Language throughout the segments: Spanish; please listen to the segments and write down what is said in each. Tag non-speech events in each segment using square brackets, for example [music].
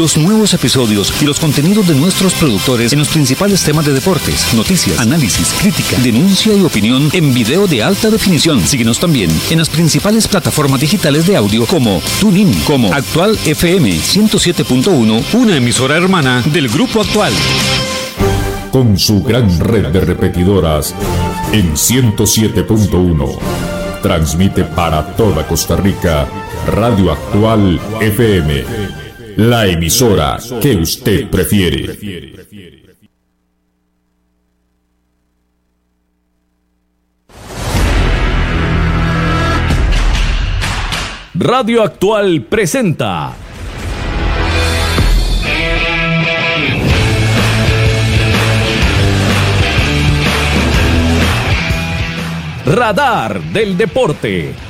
los nuevos episodios y los contenidos de nuestros productores en los principales temas de deportes, noticias, análisis, crítica, denuncia y opinión en video de alta definición. Síguenos también en las principales plataformas digitales de audio como TuneIn, como Actual FM 107.1, una emisora hermana del Grupo Actual. Con su gran red de repetidoras en 107.1, transmite para toda Costa Rica Radio Actual FM, la emisora que usted prefiere. Radio Actual presenta Radar del Deporte.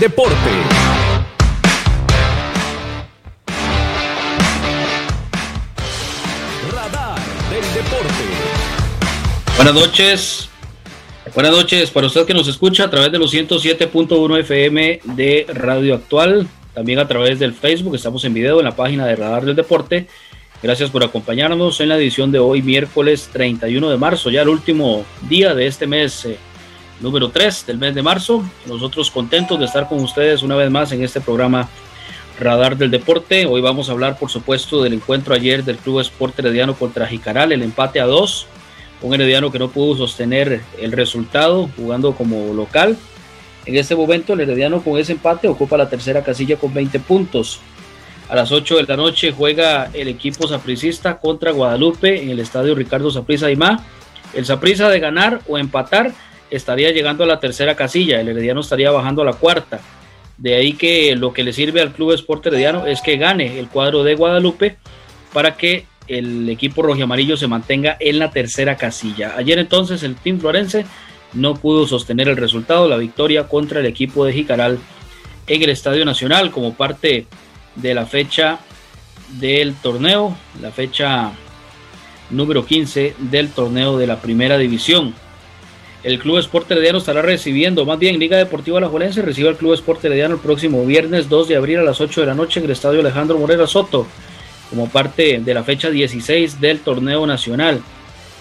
Deporte. Radar del Deporte. Buenas noches. Buenas noches para usted que nos escucha a través de los 107.1 FM de Radio Actual, también a través del Facebook, estamos en video en la página de Radar del Deporte. Gracias por acompañarnos en la edición de hoy, miércoles 31 de marzo, ya el último día de este mes eh, número 3 del mes de marzo. Nosotros contentos de estar con ustedes una vez más en este programa Radar del Deporte. Hoy vamos a hablar, por supuesto, del encuentro ayer del Club Sport Herediano contra Jicaral, el empate a dos. Un Herediano que no pudo sostener el resultado jugando como local. En este momento, el Herediano con ese empate ocupa la tercera casilla con 20 puntos. A las 8 de la noche juega el equipo sapricista contra Guadalupe en el estadio Ricardo Saprissa Aymá. El Saprissa de ganar o empatar estaría llegando a la tercera casilla, el Herediano estaría bajando a la cuarta. De ahí que lo que le sirve al Club Sport Herediano es que gane el cuadro de Guadalupe para que el equipo rojiamarillo se mantenga en la tercera casilla. Ayer entonces el Team Florense no pudo sostener el resultado, la victoria contra el equipo de Jicaral en el Estadio Nacional como parte de la fecha del torneo, la fecha número 15 del torneo de la primera división. El Club Sport Herediano estará recibiendo, más bien Liga Deportiva Alajuelense recibe al Club Sport Herediano el próximo viernes 2 de abril a las 8 de la noche en el Estadio Alejandro Morera Soto, como parte de la fecha 16 del torneo nacional,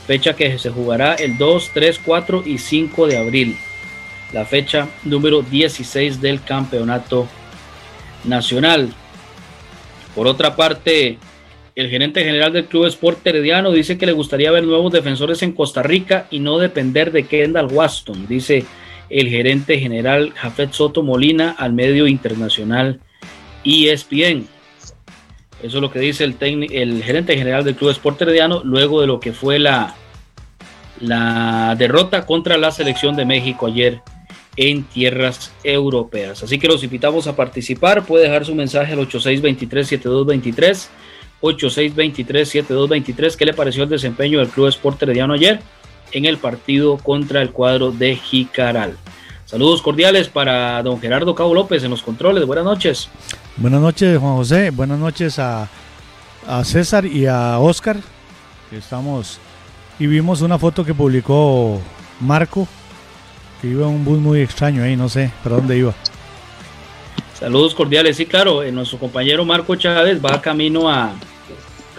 fecha que se jugará el 2, 3, 4 y 5 de abril, la fecha número 16 del campeonato nacional. Por otra parte, el gerente general del Club Sport Herediano dice que le gustaría ver nuevos defensores en Costa Rica y no depender de Kendall Waston, dice el gerente general Jafet Soto Molina al medio internacional ESPN. Eso es lo que dice el, el gerente general del Club Sport Herediano luego de lo que fue la, la derrota contra la selección de México ayer en tierras europeas. Así que los invitamos a participar. Puede dejar su mensaje al 8623-7223. 8623-7223. ¿Qué le pareció el desempeño del Club Sport Herediano ayer en el partido contra el cuadro de Jicaral? Saludos cordiales para don Gerardo Cabo López en los controles. Buenas noches. Buenas noches, Juan José. Buenas noches a, a César y a Oscar. Estamos y vimos una foto que publicó Marco, que iba en un bus muy extraño ahí, no sé para dónde iba. Saludos cordiales, sí, claro, eh, nuestro compañero Marco Chávez va camino a,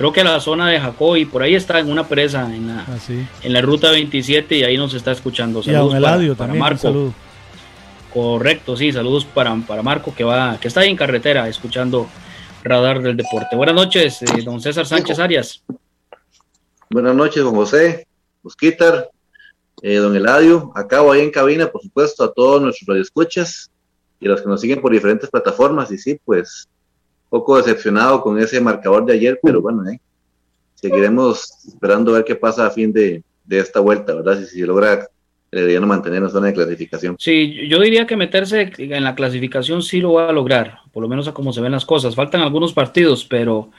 creo que a la zona de Jacoy, por ahí está en una presa, en la, Ah, sí. en la ruta 27 y ahí nos está escuchando. Y a Saludos don para, Eladio para también. un Marco. saludo. Correcto, sí, saludos para, para Marco que va, que está ahí en carretera escuchando Radar del Deporte. Buenas noches, eh, don César Sánchez Arias. Buenas noches, don José, Mosquitar, eh, don Eladio, acá o ahí en cabina, por supuesto, a todos nuestros radioescuchas y a los que nos siguen por diferentes plataformas. Y sí, pues, poco decepcionado con ese marcador de ayer, pero bueno, eh, seguiremos esperando a ver qué pasa a fin de, de esta vuelta, ¿verdad? Si se logra deberían mantener en zona de clasificación. Sí, yo diría que meterse en la clasificación sí lo va a lograr, por lo menos a cómo se ven las cosas. Faltan algunos partidos, pero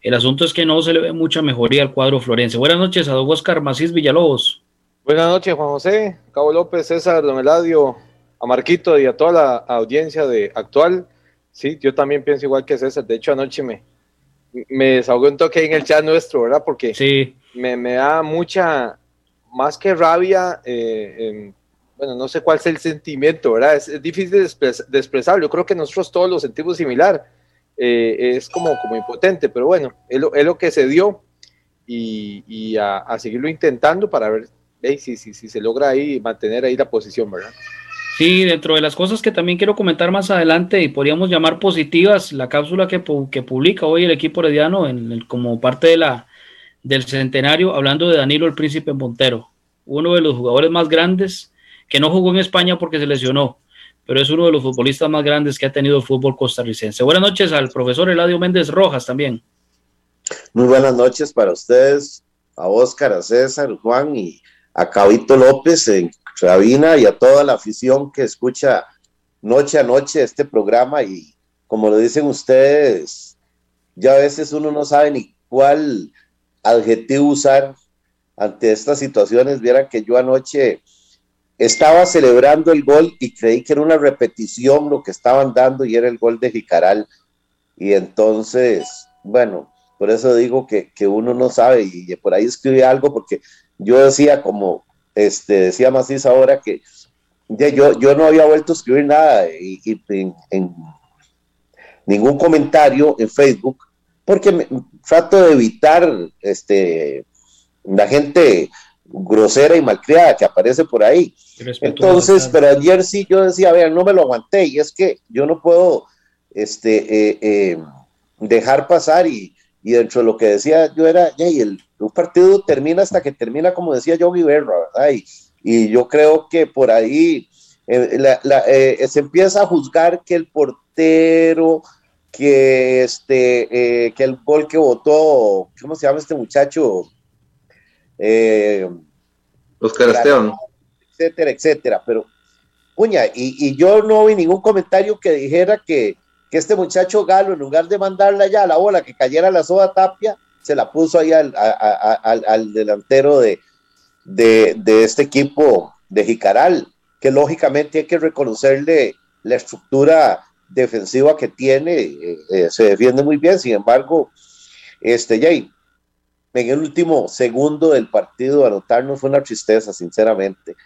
el asunto es que no se le ve mucha mejoría al cuadro florense. Buenas noches a don Oscar Macís Villalobos. Buenas noches, Juan José, Cabo López, César, don Eladio, a Marquito y a toda la audiencia de actual. Sí, yo también pienso igual que César. De hecho, anoche me, me desahogué un toque en el chat nuestro, ¿verdad? Porque sí. me, me da mucha, más que rabia, eh, bueno, no sé cuál es el sentimiento, ¿verdad? Es, difícil de, expresar. Yo creo que nosotros todos lo sentimos similar. Eh, es como, como impotente, pero bueno, es lo, es lo que se dio y, y a, a, seguirlo intentando para ver si, si, si se logra ahí mantener ahí la posición, ¿verdad? Sí, dentro de las cosas que también quiero comentar más adelante y podríamos llamar positivas, la cápsula que, que publica hoy el equipo herediano en el, como parte de la, del centenario, hablando de Danilo el Príncipe Montero, uno de los jugadores más grandes que no jugó en España porque se lesionó, pero es uno de los futbolistas más grandes que ha tenido el fútbol costarricense. Buenas noches al profesor Eladio Méndez Rojas también. Muy buenas noches para ustedes, a Óscar, a César, Juan y a Cabito López en Rabina y a toda la afición que escucha noche a noche este programa y como lo dicen ustedes, ya a veces uno no sabe ni cuál adjetivo usar ante estas situaciones. Vieran que yo anoche estaba celebrando el gol y creí que era una repetición lo que estaban dando y era el gol de Jicaral. Y entonces, bueno, por eso digo que, que uno no sabe y por ahí escribí algo porque yo decía como este, decía Macís ahora que yo, yo no había vuelto a escribir nada y, en, ningún comentario en Facebook porque trato de evitar este, la gente grosera y malcriada que aparece por ahí. Entonces, pero ayer sí yo decía, vean, no me lo aguanté y es que yo no puedo este, eh, eh, dejar pasar y, y, dentro de lo que decía yo era, y el, un partido termina hasta que termina, como decía Yogi Berra, ¿verdad? Y, y, yo creo que por ahí eh, eh, se empieza a juzgar que el portero, que este, eh, que el gol que votó, ¿cómo se llama este muchacho? Oscar Esteban. Etcétera, etcétera. Pero, puña, y, y, yo no vi ningún comentario que dijera que, que este muchacho Galo, en lugar de mandarla ya a la bola, que cayera la soda tapia, se la puso ahí al, al delantero de, de, de, este equipo de Jicaral, que lógicamente hay que reconocerle la estructura defensiva que tiene, eh, eh, se defiende muy bien, sin embargo, este Jay, en el último segundo del partido anotarnos fue una tristeza, sinceramente.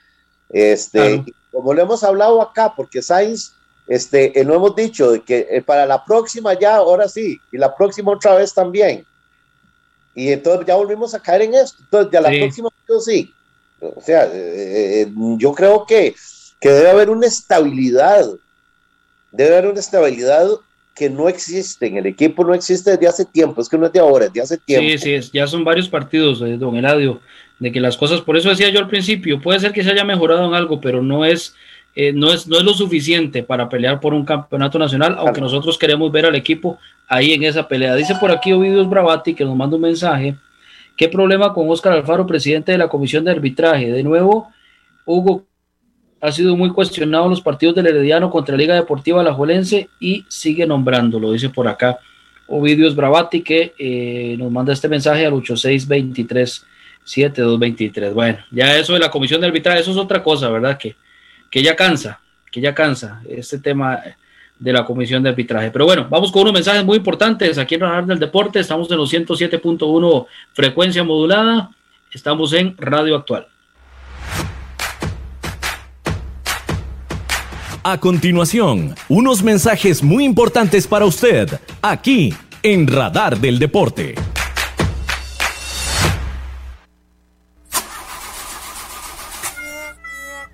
Este, claro. como lo hemos hablado acá, porque Sainz, este, eh, no hemos dicho de que eh, para la próxima ya, ahora sí, y la próxima otra vez también, y entonces ya volvimos a caer en esto. Entonces, ya la sí. próxima, sí. O sea, eh, yo creo que, que debe haber una estabilidad. Debe haber una estabilidad que no existe en el equipo, no existe desde hace tiempo, es que no es de ahora, es de hace tiempo. Sí, sí, ya son varios partidos, eh, don Eladio, de que las cosas, por eso decía yo al principio, puede ser que se haya mejorado en algo, pero no es, eh, no es, no es lo suficiente para pelear por un campeonato nacional, aunque claro. nosotros queremos ver al equipo ahí en esa pelea. Dice por aquí Ovidios Bravati que nos manda un mensaje. ¿Qué problema con Óscar Alfaro, presidente de la comisión de arbitraje? De nuevo, Hugo ha sido muy cuestionado los partidos del Herediano contra Liga Deportiva Alajuelense y sigue nombrándolo, dice por acá Ovidios Bravati que eh, nos manda este mensaje al 8623 7223. Bueno, ya eso de la comisión de arbitraje, eso es otra cosa, ¿verdad? Que, que ya cansa, que ya cansa este tema de la comisión de arbitraje. Pero bueno, vamos con unos mensajes muy importantes aquí en Radar del Deporte. Estamos en los 107.1 frecuencia modulada. Estamos en Radio Actual. A continuación, unos mensajes muy importantes para usted, aquí en Radar del Deporte.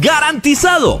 ¡Garantizado!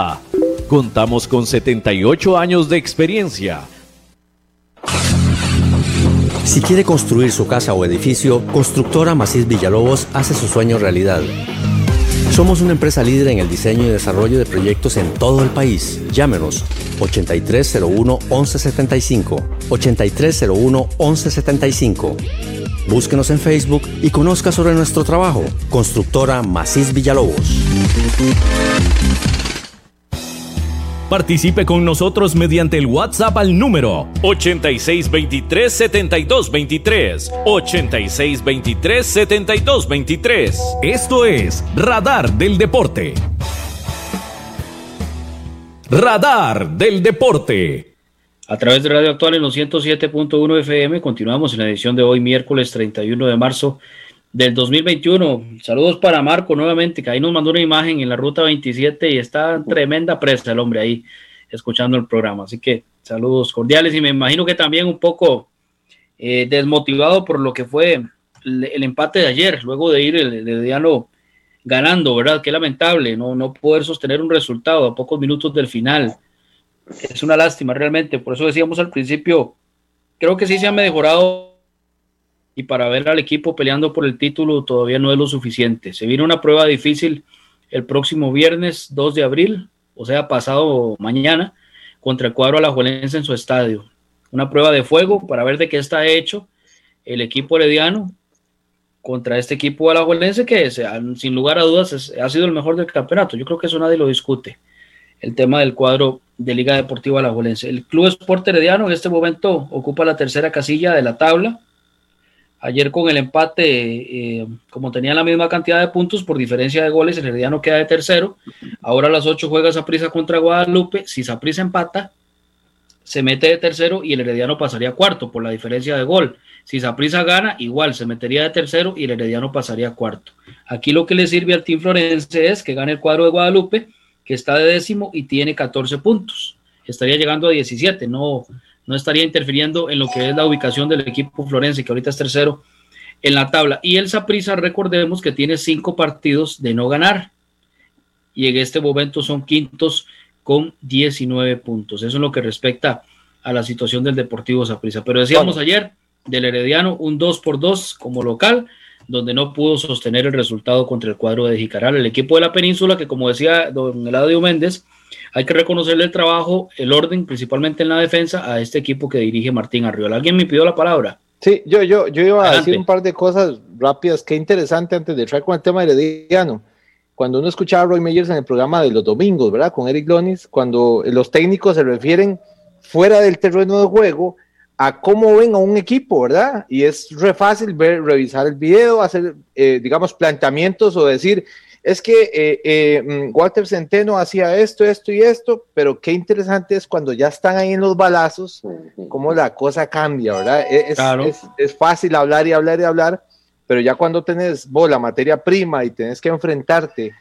Contamos con 78 años de experiencia. Si quiere construir su casa o edificio, Constructora Macís Villalobos hace su sueño realidad. Somos una empresa líder en el diseño y desarrollo de proyectos en todo el país. Llámenos 8301-1175. 8301-1175. Búsquenos en Facebook y conozca sobre nuestro trabajo. Constructora Macís Villalobos. Participe con nosotros mediante el WhatsApp al número 8623-7223. 8623-7223. Esto es Radar del Deporte. Radar del Deporte. A través de Radio Actual en los 107.1 FM continuamos en la edición de hoy miércoles 31 de marzo del 2021. Saludos para Marco nuevamente, que ahí nos mandó una imagen en la ruta 27 y está tremenda presa el hombre ahí escuchando el programa. Así que saludos cordiales y me imagino que también un poco eh, desmotivado por lo que fue el, empate de ayer, luego de ir el, el Diano ganando, ¿verdad? Qué lamentable no, no poder sostener un resultado a pocos minutos del final. Es una lástima realmente, por eso decíamos al principio, creo que sí se ha mejorado y para ver al equipo peleando por el título todavía no es lo suficiente. Se viene una prueba difícil el próximo viernes 2 de abril, o sea, pasado mañana, contra el cuadro alajuelense en su estadio. Una prueba de fuego para ver de qué está hecho el equipo herediano contra este equipo alajuelense que sin lugar a dudas ha sido el mejor del campeonato. Yo creo que eso nadie lo discute. El tema del cuadro de Liga Deportiva Alajuelense. El Club Sport Herediano en este momento ocupa la tercera casilla de la tabla Ayer con el empate, eh, como tenía la misma cantidad de puntos por diferencia de goles, el Herediano queda de tercero. Ahora a las 8 juega Saprisa contra Guadalupe. Si Saprisa empata, se mete de tercero y el Herediano pasaría cuarto por la diferencia de gol. Si Saprisa gana, igual se metería de tercero y el Herediano pasaría cuarto. Aquí lo que le sirve al Team Florense es que gane el cuadro de Guadalupe, que está de décimo y tiene 14 puntos. Estaría llegando a 17, no, no estaría interfiriendo en lo que es la ubicación del equipo florense, que ahorita es tercero en la tabla. Y el Saprissa, recordemos que tiene cinco partidos de no ganar. Y en este momento son quintos con 19 puntos. Eso es lo que respecta a la situación del Deportivo Saprissa. Pero decíamos ayer del Herediano un 2 por 2 como local, donde no pudo sostener el resultado contra el cuadro de Jicaral. El equipo de la península, que como decía don Eladio Méndez, hay que reconocerle el trabajo, el orden, principalmente en la defensa, a este equipo que dirige Martín Arriola. ¿Alguien me pidió la palabra? Sí, yo, yo, yo iba a decir un par de cosas rápidas. Qué interesante antes de entrar con el tema herediano. Cuando uno escuchaba a Roy Meyers en el programa de los domingos, ¿verdad? Con Eric Lonis, cuando los técnicos se refieren fuera del terreno de juego a cómo ven a un equipo, ¿verdad? Y es re fácil ver, revisar el video, hacer, eh, digamos, planteamientos o decir, es que eh, eh, mm, Walter Centeno hacía esto, esto y esto, pero qué interesante es cuando ya están ahí en los balazos, cómo la cosa cambia, ¿verdad? E, es, es, fácil hablar y hablar y hablar, pero ya cuando tenés vos la materia prima y tenés que enfrentarte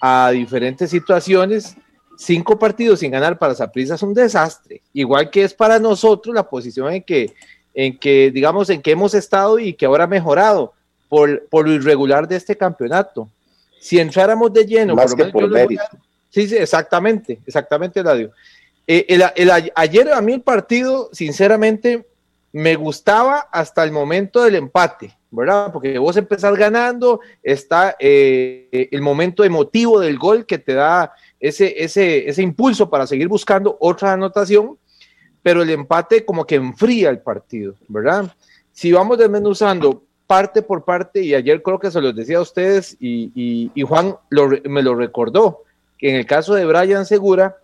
a diferentes situaciones, cinco partidos sin ganar para Saprissa es un desastre, igual que es para nosotros la posición en que, en que digamos, en que hemos estado y que ahora ha mejorado por, por lo irregular de este campeonato si entráramos de lleno, más que por mérito. Sí, sí, exactamente, exactamente, Eladio. Eh, el, ayer a mí el partido, sinceramente, me gustaba hasta el momento del empate, ¿verdad? Porque vos empezás ganando, está eh, el momento emotivo del gol que te da ese, ese, ese impulso para seguir buscando otra anotación, pero el empate como que enfría el partido, ¿verdad? Si vamos desmenuzando parte por parte, y ayer creo que se los decía a ustedes, y, Juan me lo recordó, que en el caso de Brian Segura,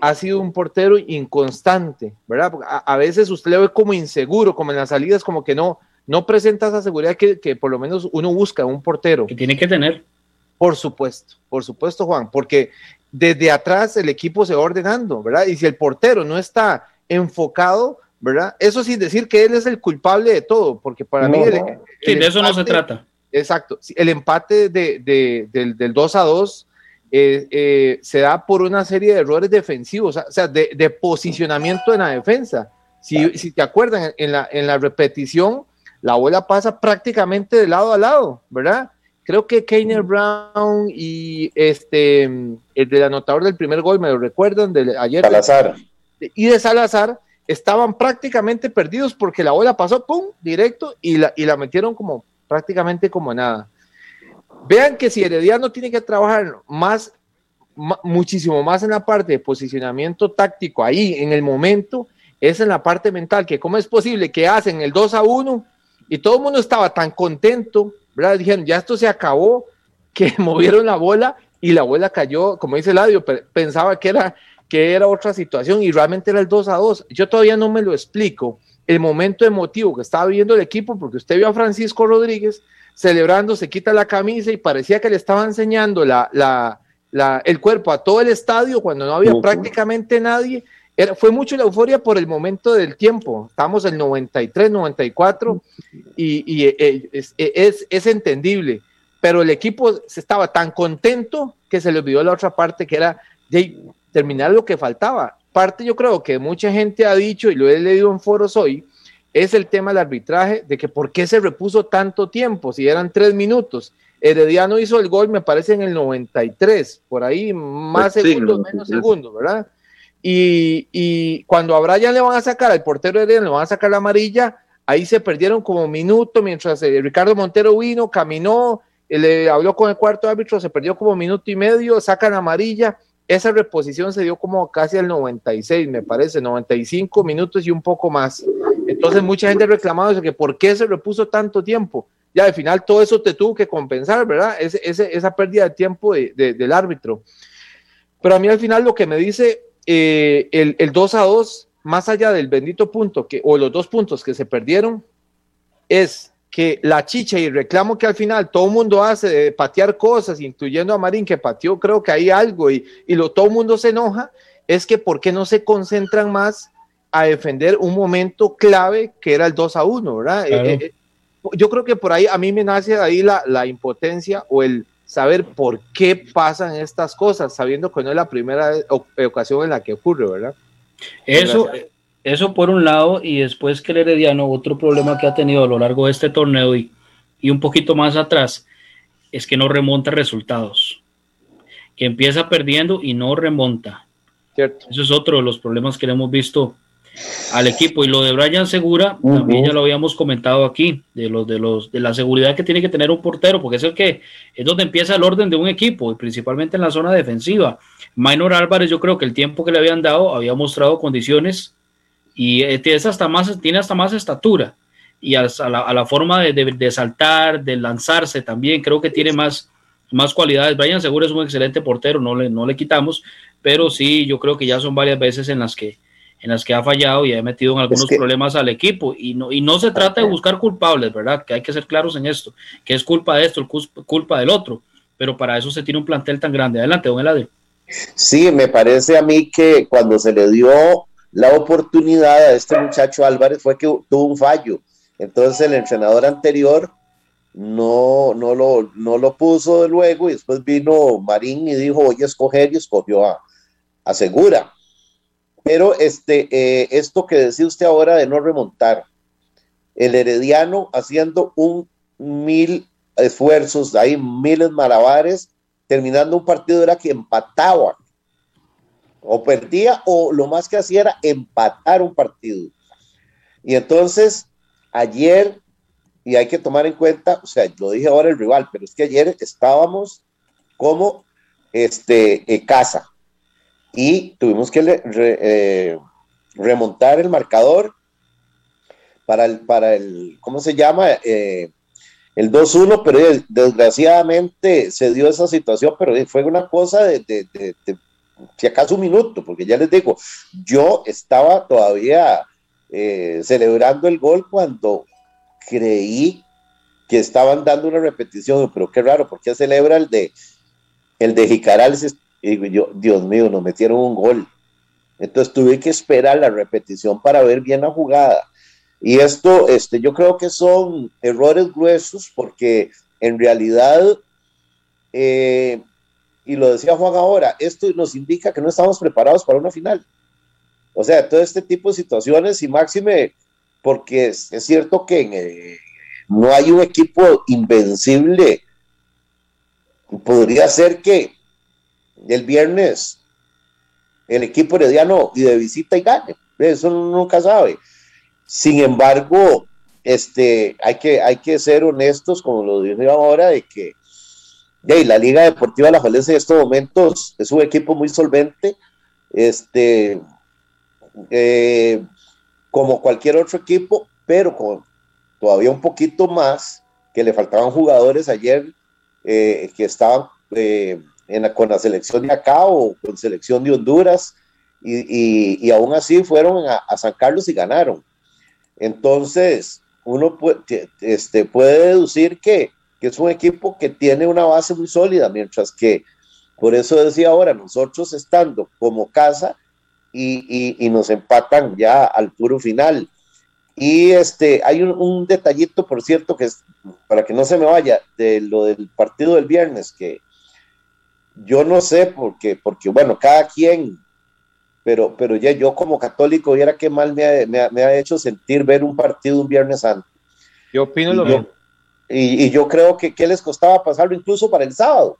ha sido un portero inconstante, ¿verdad? A, veces usted le ve como inseguro, como en las salidas, como que no, no presenta esa seguridad que, que por lo menos uno busca un portero. Que tiene que tener. Por supuesto, por supuesto, Juan, porque desde atrás el equipo se va ordenando, ¿verdad? Y si el portero no está enfocado, ¿verdad? Eso sin decir que él es el culpable de todo, porque para mí... El, de eso no se trata. Exacto. El empate de, del, 2 a 2 eh, eh, se da por una serie de errores defensivos, o sea, de, posicionamiento en la defensa. Si, si, te acuerdan, en la, en la repetición, la bola pasa prácticamente de lado a lado, ¿verdad? Creo que Keiner Brown y este, el del anotador del primer gol, me lo recuerdan, de ayer. Salazar. Y de Salazar, estaban prácticamente perdidos porque la bola pasó, pum, directo y la, y la metieron como prácticamente como nada. Vean que si Herediano tiene que trabajar más, muchísimo más en la parte de posicionamiento táctico, ahí en el momento, es en la parte mental, que cómo es posible que hacen el 2 a 1 y todo el mundo estaba tan contento, ¿verdad? Dijeron, ya esto se acabó, que [laughs] movieron la bola y la bola cayó, como dice Ladio, pensaba que era que era otra situación y realmente era el 2 a 2. Yo todavía no me lo explico. El momento emotivo que estaba viendo el equipo, porque usted vio a Francisco Rodríguez celebrando, se quita la camisa y parecía que le estaba enseñando la, la, el cuerpo a todo el estadio cuando no había prácticamente nadie. Era, fue mucho la euforia por el momento del tiempo. Estamos en 93, 94 y, y eh, es, es, es, entendible. Pero el equipo estaba tan contento que se le olvidó la otra parte que era terminar lo que faltaba. Parte yo creo que mucha gente ha dicho, y lo he leído en foros hoy, es el tema del arbitraje, de que por qué se repuso tanto tiempo, si eran tres minutos. Herediano hizo el gol, me parece, en el 93, por ahí más pues segundos, menos segundos, ¿verdad? Y, y, cuando a Brian le van a sacar, al portero Herediano le van a sacar la amarilla, ahí se perdieron como minuto mientras eh, Ricardo Montero vino, caminó, le habló con el cuarto árbitro, se perdió como minuto y medio, sacan amarilla esa reposición se dio como casi al 96, me parece, 95 minutos y un poco más. Entonces mucha gente reclamaba eso, que por qué se repuso tanto tiempo. Ya al final todo eso te tuvo que compensar, ¿verdad? esa pérdida de tiempo del árbitro. Pero a mí al final lo que me dice eh, el, el 2 a 2, más allá del bendito punto que, o los dos puntos que se perdieron, es que la chicha y reclamo que al final todo el mundo hace de patear cosas, incluyendo a Marín que pateó, creo que hay algo y, y lo, todo el mundo se enoja, es que ¿por qué no se concentran más a defender un momento clave que era el 2 a 1, ¿verdad? Eh, eh, yo creo que por ahí a mí me nace ahí la, la, impotencia o el saber por qué pasan estas cosas, sabiendo que no es la primera ocasión en la que ocurre, ¿verdad? Eso, eso por un lado, y después que el Herediano, otro problema que ha tenido a lo largo de este torneo y, y un poquito más atrás, es que no remonta resultados. Que empieza perdiendo y no remonta. Cierto. Eso es otro de los problemas que hemos visto al equipo. Y lo de Brian Segura, también ya lo habíamos comentado aquí, de los, de los, de la seguridad que tiene que tener un portero, porque es el que es donde empieza el orden de un equipo, y principalmente en la zona defensiva. Minor Álvarez, yo creo que el tiempo que le habían dado había mostrado condiciones y eh, tiene hasta más, tiene hasta más estatura y a, la, forma de, saltar, de lanzarse también, creo que tiene más, más cualidades. Brian Segura es un excelente portero, no le, no le quitamos, pero sí, yo creo que ya son varias veces en las que en las que ha fallado y ha metido en algunos problemas al equipo. Y no, y no se trata de buscar culpables, ¿verdad? Que hay que ser claros en esto, que es culpa de esto, culpa del otro. Pero para eso se tiene un plantel tan grande. Adelante, don Eladio. Sí, me parece a mí que cuando se le dio la oportunidad a este muchacho Álvarez fue que tuvo un fallo. Entonces el entrenador anterior no, no, lo, no lo puso de luego y después vino Marín y dijo, voy a escoger y escogió a, a Segura. Pero este, eh, esto que decía usted ahora de no remontar, el Herediano haciendo un mil esfuerzos, ahí miles malabares, terminando un partido era que empataba, o perdía, o lo más que hacía era empatar un partido. Y entonces, ayer, y hay que tomar en cuenta, o sea, lo dije ahora el rival, pero es que ayer estábamos como este, eh, casa y tuvimos que eh, remontar el marcador para el, para el ¿cómo se llama? Eh, el 2-1, pero desgraciadamente se dio esa situación, pero fue una cosa de, si acaso un minuto, porque ya les digo, yo estaba todavía eh, celebrando el gol cuando creí que estaban dando una repetición, pero qué raro, porque celebra el de el de Jicaral y yo, Dios mío, nos metieron un gol. Entonces tuve que esperar la repetición para ver bien la jugada. Y esto, este, yo creo que son errores gruesos porque en realidad, eh, y lo decía Juan ahora, esto nos indica que no estamos preparados para una final. O sea, todo este tipo de situaciones y máxime, porque es, cierto que eh, no hay un equipo invencible. Podría ser que el viernes el equipo herediano y de visita y gane. Eso nunca sabe. Sin embargo, este, hay, que, hay que ser honestos, como lo dije ahora, de que la Liga Deportiva La Falencia en estos momentos es un equipo muy solvente, este, eh, como cualquier otro equipo, pero con todavía un poquito más, que le faltaban jugadores ayer eh, que estaban eh, con la selección de acá o con selección de Honduras, y, aún así fueron a, San Carlos y ganaron. Entonces, uno puede, este, puede deducir que, que, es un equipo que tiene una base muy sólida, mientras que, por eso decía ahora, nosotros estando como casa y, y nos empatan ya al puro final. Y este, hay un, un, detallito, por cierto, que es para que no se me vaya, de lo del partido del viernes, que, yo no sé, porque, porque bueno, cada quien, pero, pero ya yo como católico, viera qué mal me ha, me, ha, hecho sentir ver un partido un Viernes Santo. Yo opino lo mismo. Y, y, yo creo que qué les costaba pasarlo incluso para el sábado.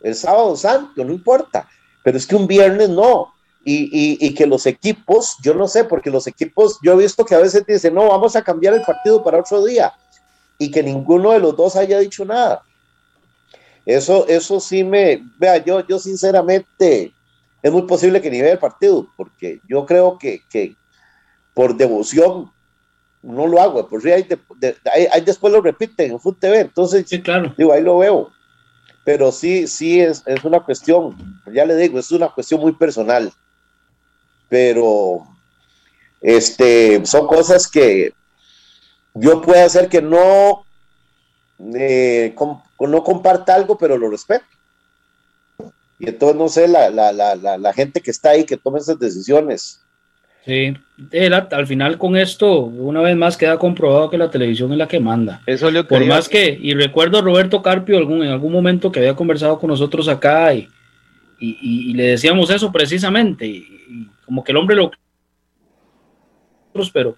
El sábado santo, no importa. Pero es que un viernes no. Y, y, y, que los equipos, yo no sé, porque los equipos, yo he visto que a veces dicen, no, vamos a cambiar el partido para otro día. Y que ninguno de los dos haya dicho nada. Eso, eso sí me, vea, yo, yo sinceramente, es muy posible que ni vea el partido, porque yo creo que, que por devoción no lo hago, por si hay, después lo repiten en Food TV, entonces, sí, claro. digo, ahí lo veo. Pero sí, sí, es, es una cuestión, ya le digo, es una cuestión muy personal. Pero, este, son cosas que yo puedo hacer que no eh, no comparta algo, pero lo respeto. Y entonces no sé, la, la, la, la gente que está ahí que toma esas decisiones. Sí, al final con esto, una vez más queda comprobado que la televisión es la que manda. Eso lo Por más que, y recuerdo a Roberto Carpio algún, en algún momento que había conversado con nosotros acá y, y, le decíamos eso precisamente, y, como que el hombre lo pero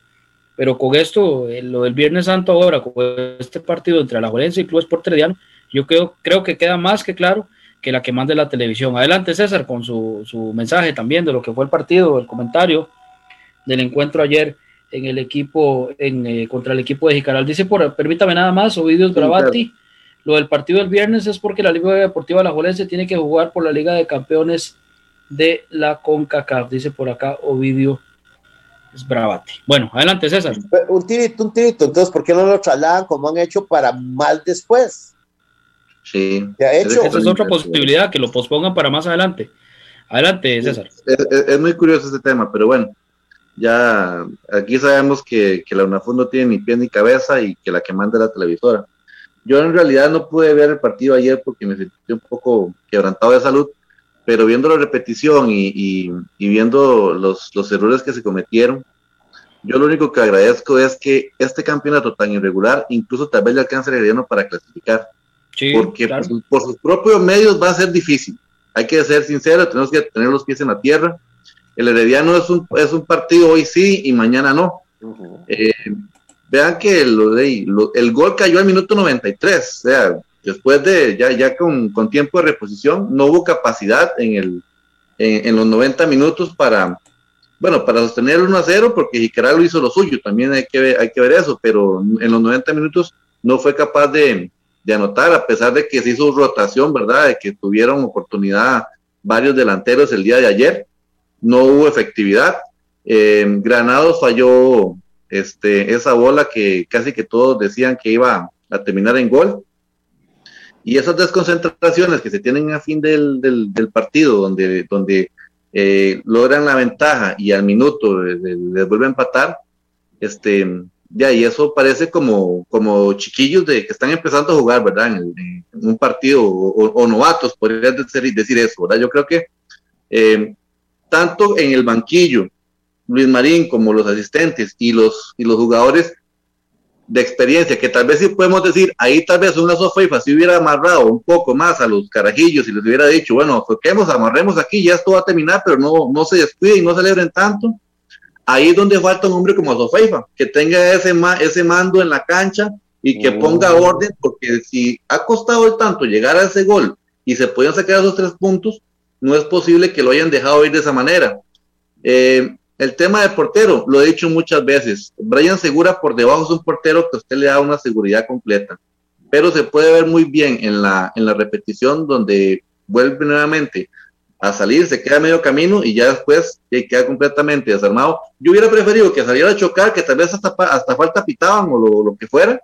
pero con esto, eh, lo del Viernes Santo ahora, con este partido entre la Juelense y Club Sport yo creo, creo que queda más que claro que la que mande la televisión. Adelante, César, con su, su, mensaje también de lo que fue el partido, el comentario. Del encuentro ayer en el equipo, en, eh, contra el equipo de Jicaral. Dice, por, permítame nada más, Ovidio Bravati, lo del partido del viernes es porque la Liga Deportiva La Jolense tiene que jugar por la Liga de Campeones de la CONCACAF, dice por acá Ovidio Bravati. Bueno, adelante César. Un tirito, un tirito, entonces, ¿por qué no lo trasladan como han hecho para mal después? Sí. Esa es otra posibilidad, que lo pospongan para más adelante. Adelante, César. Es, muy curioso este tema, pero bueno, ya aquí sabemos que, la UNAFUT no tiene ni pie ni cabeza y que la que manda es la televisora. Yo en realidad no pude ver el partido ayer porque me sentí un poco quebrantado de salud, pero viendo la repetición y, viendo los, los errores que se cometieron, yo lo único que agradezco es que este campeonato tan irregular incluso tal vez le alcance el para clasificar porque por, sus propios medios va a ser difícil. Hay que ser sincero, tenemos que tener los pies en la tierra. El Herediano es un, es un partido hoy sí y mañana no. Eh, vean que el gol cayó al minuto 93, o sea, después de ya, ya con, con tiempo de reposición, no hubo capacidad en, el, en, los 90 minutos para, bueno, para sostener el 1 a 0, porque Jicaral lo hizo lo suyo, también hay que, ver, hay que ver eso, pero en los 90 minutos no fue capaz de, de anotar, a pesar de que se hizo rotación, ¿verdad? De que tuvieron oportunidad varios delanteros el día de ayer, no hubo efectividad. Eh, Granados falló este, esa bola que casi que todos decían que iba a terminar en gol. Y esas desconcentraciones que se tienen a fin del, del, partido, donde, donde eh, logran la ventaja y al minuto les vuelve a empatar, este, ya, y eso parece como, como chiquillos de que están empezando a jugar, ¿verdad? En, un partido, o, novatos, podría decir, decir, eso, ¿verdad? Yo creo que eh, tanto en el banquillo, Luis Marín como los asistentes y los, y los jugadores de experiencia, que tal vez sí podemos decir, ahí tal vez una Sofeifa si hubiera amarrado un poco más a los carajillos y les hubiera dicho, bueno, toquemos, amarremos aquí, ya esto va a terminar, pero no, no se descuiden, no celebren tanto ahí es donde falta un hombre como Sofeifa, que tenga ese, ese mando en la cancha y que ponga orden, porque si ha costado tanto llegar a ese gol y se pueden sacar esos tres puntos, no es posible que lo hayan dejado ir de esa manera. Eh, el tema del portero, lo he dicho muchas veces, Brian Segura por debajo es un portero que usted le da una seguridad completa, pero se puede ver muy bien en la, en la repetición donde vuelve nuevamente a salir, se queda medio camino y ya después queda completamente desarmado. Yo hubiera preferido que saliera a chocar, que tal vez hasta, hasta falta pitaban o lo, que fuera,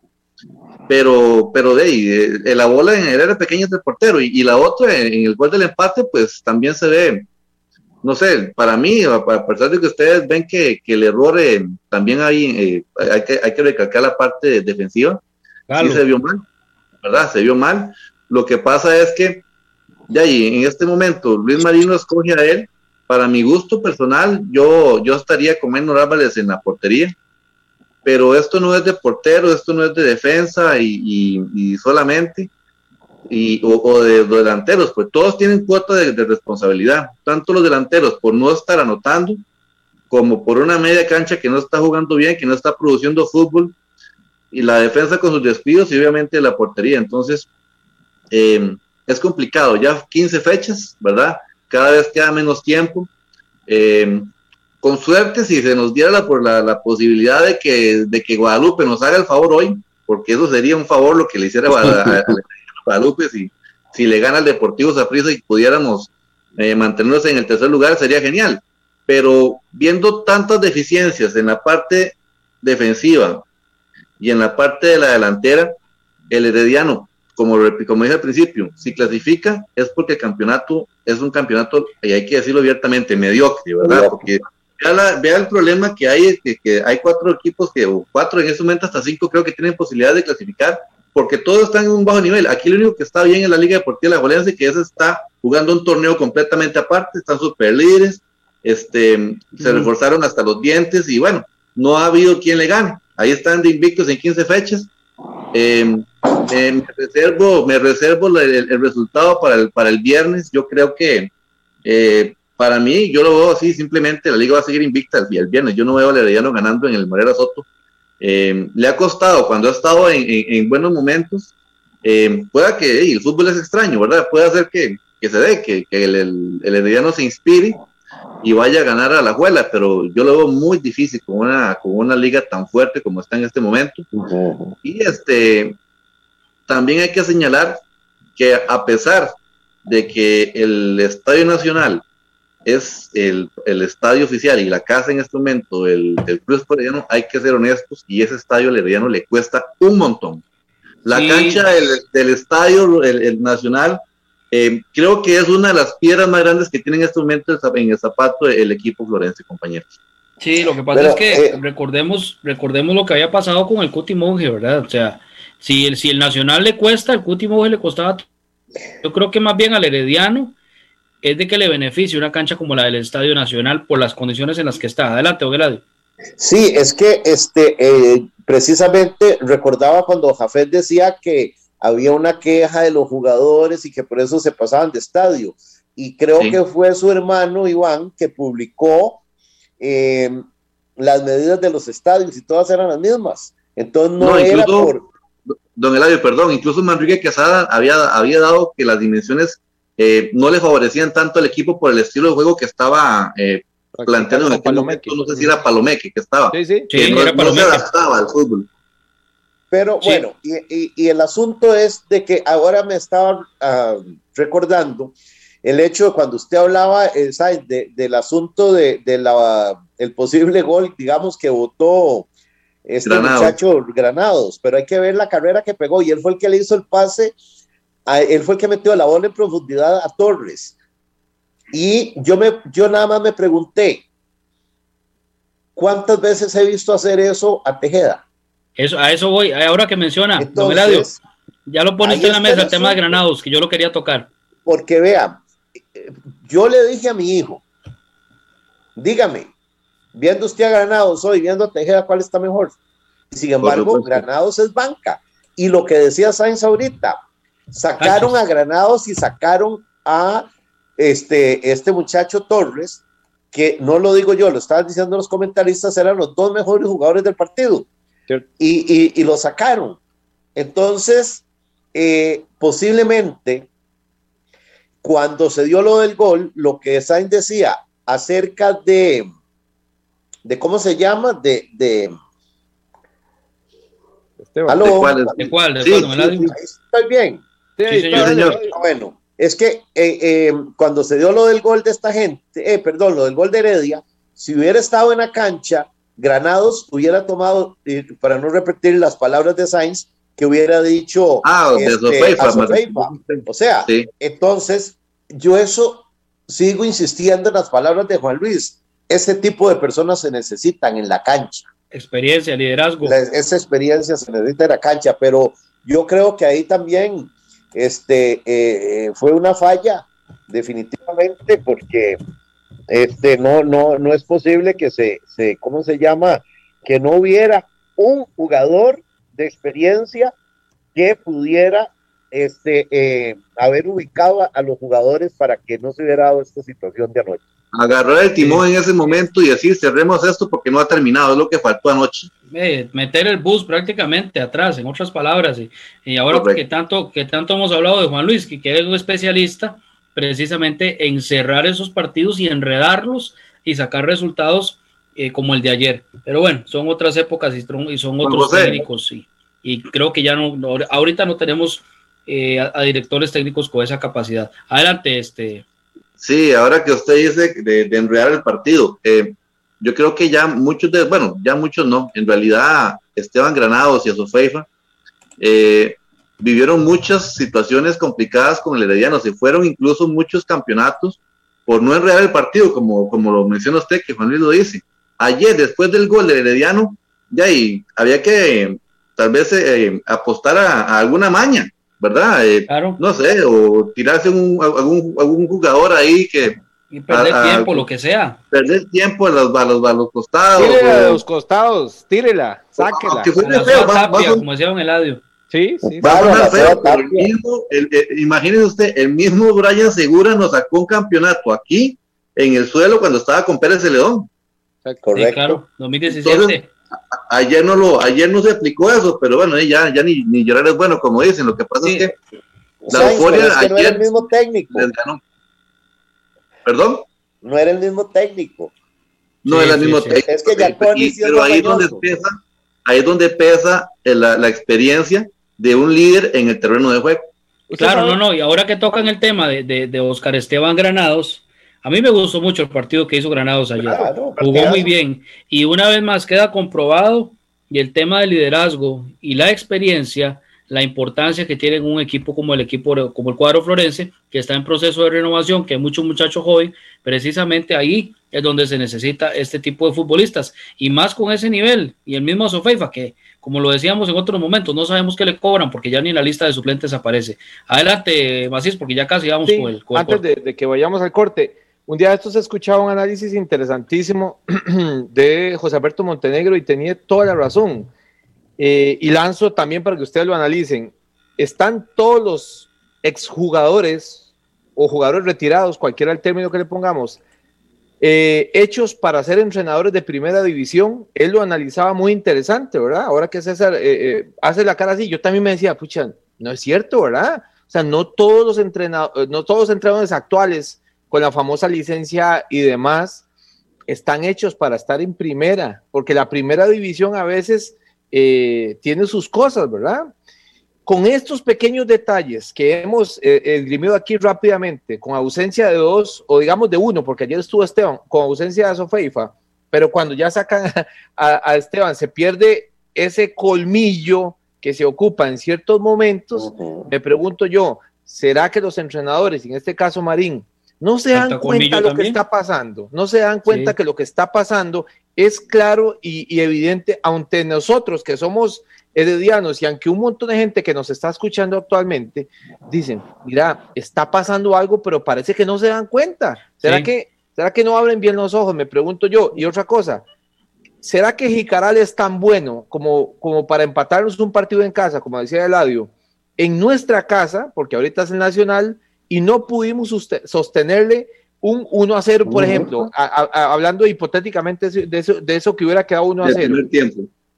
pero, pero de ahí, eh, la bola en el era pequeña del portero y, la otra en, el gol del empate, pues también se ve, no sé, para mí, a pesar de que ustedes ven que, el error eh, también hay, eh, hay, que, hay que recalcar la parte defensiva, sí se vio mal, ¿verdad? Se vio mal. Lo que pasa es que ya ahí, en este momento, Luis Marino escoge a él. Para mi gusto personal, yo, yo estaría con Menor Álvarez en la portería. Pero esto no es de portero, esto no es de defensa y, solamente, y, o, de, delanteros, pues todos tienen cuota de, responsabilidad, tanto los delanteros por no estar anotando, como por una media cancha que no está jugando bien, que no está produciendo fútbol, y la defensa con sus despidos y obviamente la portería. Entonces, eh, es complicado, ya 15 fechas, ¿verdad? Cada vez queda menos tiempo. Eh, con suerte, si se nos diera la, por la, posibilidad de que, de que Guadalupe nos haga el favor hoy, porque eso sería un favor lo que le hiciera a, Guadalupe si, si le gana el Deportivo Zaprisa y pudiéramos eh, mantenernos en el tercer lugar, sería genial. Pero viendo tantas deficiencias en la parte defensiva y en la parte de la delantera, el Herediano como, como dije al principio, si clasifica es porque el campeonato es un campeonato, y hay que decirlo abiertamente, mediocre, ¿verdad? Porque vea, el problema que hay, que, que, hay cuatro equipos que, o cuatro en ese momento hasta cinco creo que tienen posibilidad de clasificar, porque todos están en un bajo nivel. Aquí lo único que está bien es la Liga Deportiva de la que esa está jugando un torneo completamente aparte, están super líderes, este, se reforzaron hasta los dientes y bueno, no ha habido quien le gane. Ahí están de invictos en 15 fechas. Eh, eh, me reservo, me reservo el, resultado para el, para el viernes. Yo creo que eh, para mí, yo lo veo así, simplemente la liga va a seguir invicta el, viernes. Yo no veo al Herediano ganando en el Morera Soto. Eh, le ha costado cuando ha estado en, buenos momentos. pueda que el fútbol es extraño, ¿verdad? Puede hacer que, se dé, que, el, el, Herediano se inspire. y vaya a ganar a la Juela, pero yo lo veo muy difícil con una, con una liga tan fuerte como está en este momento. Y este, también hay que señalar que a pesar de que el Estadio Nacional es el, el estadio oficial y la casa en este momento, el, el Cruz Herediano, hay que ser honestos, y ese estadio Herediano le cuesta un montón. La cancha del, del estadio, el, el Nacional, eh, creo que es una de las piedras más grandes que tiene en este momento en el zapato el equipo Florencio, compañeros. Sí, lo que pasa es que eh, recordemos, recordemos lo que había pasado con el Cuti Monge, ¿verdad? O sea, si el, si el Nacional le cuesta, el Cuti Monge le costaba. Yo creo que más bien al Herediano es de que le beneficie una cancha como la del Estadio Nacional por las condiciones en las que está. Adelante, Ogeladio. Sí, es que este, eh, precisamente recordaba cuando Jafet decía que había una queja de los jugadores y que por eso se pasaban de estadio. Y creo que fue su hermano Iván que publicó eh, las medidas de los estadios y todas eran las mismas. Entonces no, era por... Don Eladio, perdón, incluso Manrique Quesada había, había dado que las dimensiones eh, no le favorecían tanto al equipo por el estilo de juego que estaba eh, planteando en aquel momento, no sé si era Palomeque que estaba, sí, sí. que no, no, se adaptaba al fútbol. Pero bueno, y, el asunto es de que ahora me estaba ah, recordando el hecho de cuando usted hablaba eh, del asunto de, la, el posible gol, digamos, que votó este muchacho Granados, pero hay que ver la carrera que pegó y él fue el que le hizo el pase, él fue el que metió la bola en profundidad a Torres. Y yo, me, yo nada más me pregunté, ¿cuántas veces he visto hacer eso a Tejeda? Eso, a eso voy. Ahora que menciona, Entonces, ya lo pone en la mesa el tema de Granados, que yo lo quería tocar. Porque vean, yo le dije a mi hijo, dígame, viendo usted a Granados hoy, viendo a Tejeda, ¿cuál está mejor? Sin embargo, Granados es banca. Y lo que decía Sainz ahorita, sacaron a Granados y sacaron a este, este muchacho Torres, que no lo digo yo, lo estaban diciendo los comentaristas, eran los dos mejores jugadores del partido y, lo sacaron. Entonces, eh, posiblemente, cuando se dio lo del gol, lo que Sainz decía acerca de, de ¿cómo se llama? De, de ¿De cuál? ¿De cuál? estoy bien. Bueno, es que eh, eh, cuando se dio lo del gol de esta gente, perdón, lo del gol de Heredia, si hubiera estado en la cancha, Granados hubiera tomado, para no repetir las palabras de Sainz, que hubiera dicho ah, este, O sea, entonces yo eso sigo insistiendo en las palabras de Juan Luis. Ese tipo de personas se necesitan en la cancha. Experiencia, liderazgo. esa experiencia se necesita en la cancha, pero yo creo que ahí también este, eh, fue una falla, definitivamente, porque este, no, no, no es posible que se, se, ¿cómo se llama? Que no hubiera un jugador de experiencia que pudiera este, eh, haber ubicado a, los jugadores para que no se hubiera dado esta situación de anoche. Agarrar el timón en ese momento y decir cerremos esto porque no ha terminado, es lo que faltó anoche. meter el bus prácticamente atrás, en otras palabras. Y, y ahora que tanto, que tanto hemos hablado de Juan Luis, que, que es un especialista, precisamente encerrar esos partidos y enredarlos y sacar resultados eh, como el de ayer. Pero bueno, son otras épocas y son, otros técnicos y creo que ya no, ahorita no tenemos eh, a, directores técnicos con esa capacidad. Adelante, este. Sí, ahora que usted dice de, de enredar el partido, eh, yo creo que ya muchos de, bueno, ya muchos no, en realidad Esteban Granados y a Sofeifa eh, vivieron muchas situaciones complicadas con el Herediano, se fueron incluso muchos campeonatos por no enredar el partido, como, como lo menciona usted, que Juan Luis lo dice. Ayer, después del gol del Herediano, ya ahí había que tal vez eh, apostar a, alguna maña, ¿verdad? Eh, claro. No sé, o tirarse un, algún, algún jugador ahí que... Y perder tiempo, lo que sea. Perder tiempo a los, a los, a los costados. Tírela a los costados, tírela, sáquela. como decía Don Eladio. Sí, sí. el mismo, imagínese usted, el mismo Brian Segura nos sacó un campeonato aquí, en el suelo, cuando estaba con Pérez de León. Correcto. claro, 2017. Ayer no lo, ayer no se aplicó eso, pero bueno, ya, ya ni, ni llorar es bueno, como dicen. Lo que pasa es que la euforia ayer el mismo técnico. ¿Perdón? no era el mismo técnico. No era el mismo técnico. Es que ya pero ahí es donde pesa, ahí es donde pesa la, la experiencia de un líder en el terreno de juego. Claro, no, no, y ahora que tocan el tema de, de, de, Oscar Esteban Granados, a mí me gustó mucho el partido que hizo Granados ayer. Jugó muy bien. Y una vez más queda comprobado y el tema del liderazgo y la experiencia, la importancia que tiene un equipo como el equipo como el cuadro florense, que está en proceso de renovación, que hay muchos muchachos jóvenes, precisamente ahí es donde se necesita este tipo de futbolistas. Y más con ese nivel, y el mismo Sofeifa, que como lo decíamos en otros momentos, no sabemos qué le cobran porque ya ni en la lista de suplentes aparece. Adelante, Macís, porque ya casi vamos con el, Antes de, que vayamos al corte, un día de estos he escuchado un análisis interesantísimo [clears throat] de José Alberto Montenegro y tenía toda la razón. Eh, y lanzo también para que ustedes lo analicen. Están todos los exjugadores o jugadores retirados, cualquiera el término que le pongamos, eh, hechos para ser entrenadores de primera división. Él lo analizaba muy interesante, ¿verdad? Ahora que César eh, eh, hace la cara así, yo también me decía, pucha, no es cierto, ¿verdad? O sea, no todos los entrenadores, no todos los entrenadores actuales con la famosa licencia y demás están hechos para estar en primera, porque la primera división a veces tiene sus cosas, ¿verdad? con estos pequeños detalles que hemos eh, aquí rápidamente, con ausencia de dos, o digamos de uno, porque ayer estuvo Esteban, con ausencia de Sofeifa, pero cuando ya sacan a, Esteban, se pierde ese colmillo que se ocupa en ciertos momentos, me pregunto yo, ¿será que los entrenadores, en este caso Marín, no se dan cuenta lo que está pasando? No se dan cuenta que lo que está pasando es claro y, y evidente ante nosotros que somos heredianos y aunque un montón de gente que nos está escuchando actualmente dicen, mira, está pasando algo, pero parece que no se dan cuenta. ¿Será, que, ¿será que no abren bien los ojos? Me pregunto yo. Y otra cosa, ¿será que Jicaral es tan bueno como, como para empatarnos un partido en casa, como decía Eladio, en nuestra casa, porque ahorita es el Nacional, y no pudimos sostenerle un 1 a 0, por ejemplo, hablando hipotéticamente de eso, de eso que hubiera quedado 1 a 0.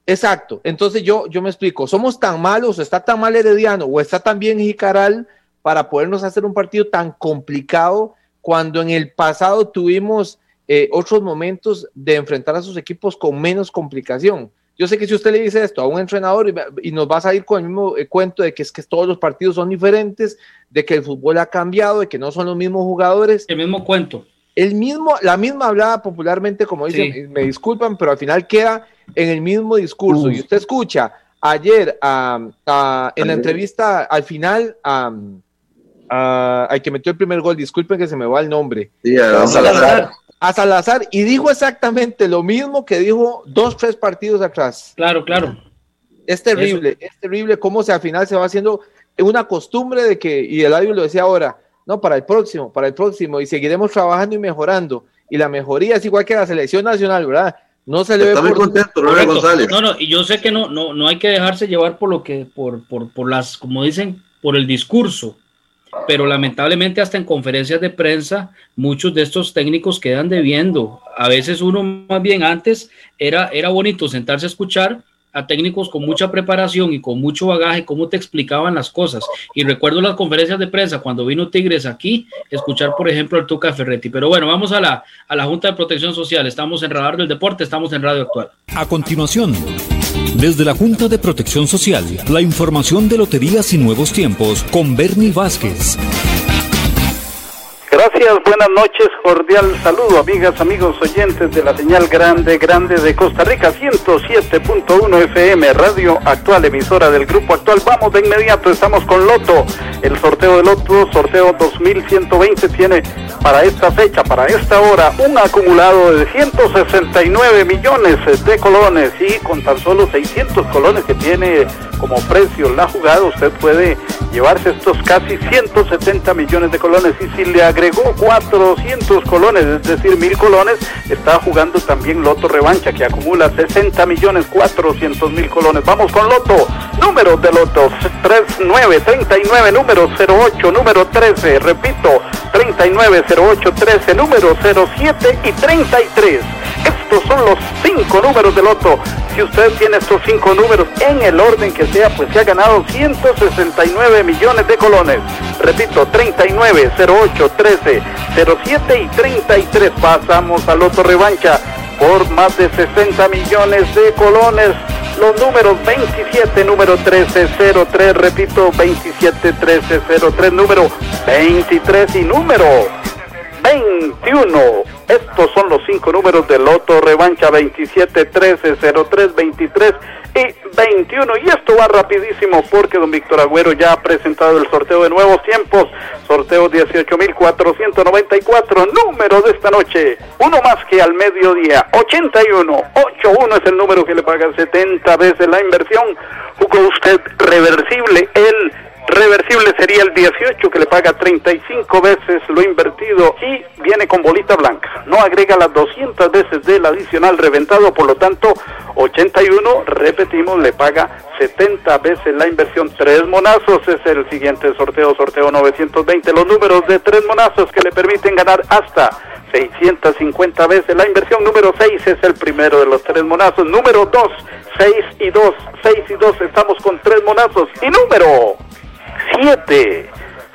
Exacto. Entonces yo, yo me explico, ¿somos tan malos, o está tan mal Herediano, o está tan bien Jicaral para podernos hacer un partido tan complicado cuando en el pasado tuvimos eh, otros momentos de enfrentar a sus equipos con menos complicación? Yo sé que si usted le dice esto a un entrenador y, nos va a salir con el mismo eh, cuento de que es que todos los partidos son diferentes, de que el fútbol ha cambiado, de que no son los mismos jugadores. El mismo cuento el mismo, la misma hablaba popularmente, como dicen, me disculpan, pero al final queda en el mismo discurso. Y usted escucha ayer en la entrevista al final al que metió el primer gol, disculpen que se me va el nombre. a Salazar. A Salazar, y dijo exactamente lo mismo que dijo dos, tres partidos atrás. Claro, claro. Es terrible, es terrible cómo se, al final se va haciendo una costumbre de que, y el audio lo decía ahora, no, para el próximo, para el próximo, y seguiremos trabajando y mejorando. Y la mejoría es igual que la selección nacional, ¿verdad? No se le ve por... contento, González. No, no, y yo sé que no, no, no hay que dejarse llevar por lo que, por, por, por las, como dicen, por el discurso. Pero lamentablemente hasta en conferencias de prensa muchos de estos técnicos quedan debiendo. A veces uno más bien antes era, era bonito sentarse a escuchar a técnicos con mucha preparación y con mucho bagaje cómo te explicaban las cosas. Y recuerdo las conferencias de prensa cuando vino Tigres aquí, escuchar, por ejemplo, al Tuca Ferretti. Pero bueno, vamos a la, a la Junta de Protección Social. Estamos en Radar del Deporte, estamos en Radio Actual. A continuación, desde la Junta de Protección Social, la información de loterías y nuevos tiempos con Bernie Vázquez. Gracias, buenas noches, cordial saludo, amigas, amigos oyentes de la señal grande, grande de Costa Rica, 107.1 FM, radio actual, emisora del grupo actual. Vamos de inmediato, estamos con Loto. El sorteo de Loto, sorteo 2120, tiene para esta fecha, para esta hora, un acumulado de 169 millones de colones y con tan solo 600 colones que tiene como precio la jugada, usted puede llevarse estos casi 170 millones de colones y si le agregó 400 colones, es decir, mil colones, está jugando también Loto Revancha que acumula 60 millones 400 mil colones. Vamos con Loto, número de Loto 39, 39, número 08, número 13, repito, 39, 08, 13, número 07 y 33. Estos son los cinco números de loto. Si usted tiene estos cinco números en el orden que sea, pues se ha ganado 169 millones de colones. Repito, 39, 08, 13, 07 y 33. Pasamos al loto revancha por más de 60 millones de colones. Los números 27, número 1303, repito, 27, 1303, número 23 y número 21. Estos son los cinco números del Loto Revancha 27, 13, 03, 23 y 21. Y esto va rapidísimo porque don Víctor Agüero ya ha presentado el sorteo de nuevos tiempos. Sorteo 18.494. Número de esta noche. Uno más que al mediodía. 81. 81 es el número que le paga 70 veces la inversión. Jugó usted reversible. El reversible sería el 18 que le paga 35 veces lo invertido y viene con bolita blanca. No agrega las 200 veces del adicional reventado, por lo tanto 81, repetimos, le paga 70 veces la inversión. Tres monazos es el siguiente sorteo, sorteo 920. Los números de tres monazos que le permiten ganar hasta 650 veces la inversión. Número 6 es el primero de los tres monazos. Número 2, 6 y 2, 6 y 2. Estamos con tres monazos. Y número 7.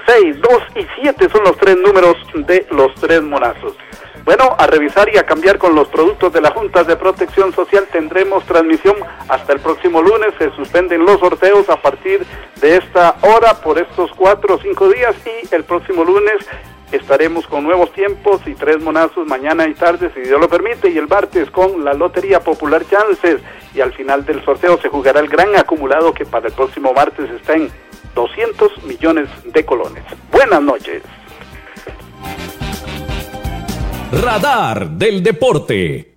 6, 2 y 7 son los tres números de los tres monazos. Bueno, a revisar y a cambiar con los productos de la Junta de Protección Social tendremos transmisión hasta el próximo lunes. Se suspenden los sorteos a partir de esta hora por estos cuatro o cinco días y el próximo lunes estaremos con nuevos tiempos y tres monazos mañana y tarde, si Dios lo permite, y el martes con la Lotería Popular Chances. Y al final del sorteo se jugará el gran acumulado que para el próximo martes está en 200 millones de colones. Buenas noches. Radar del Deporte.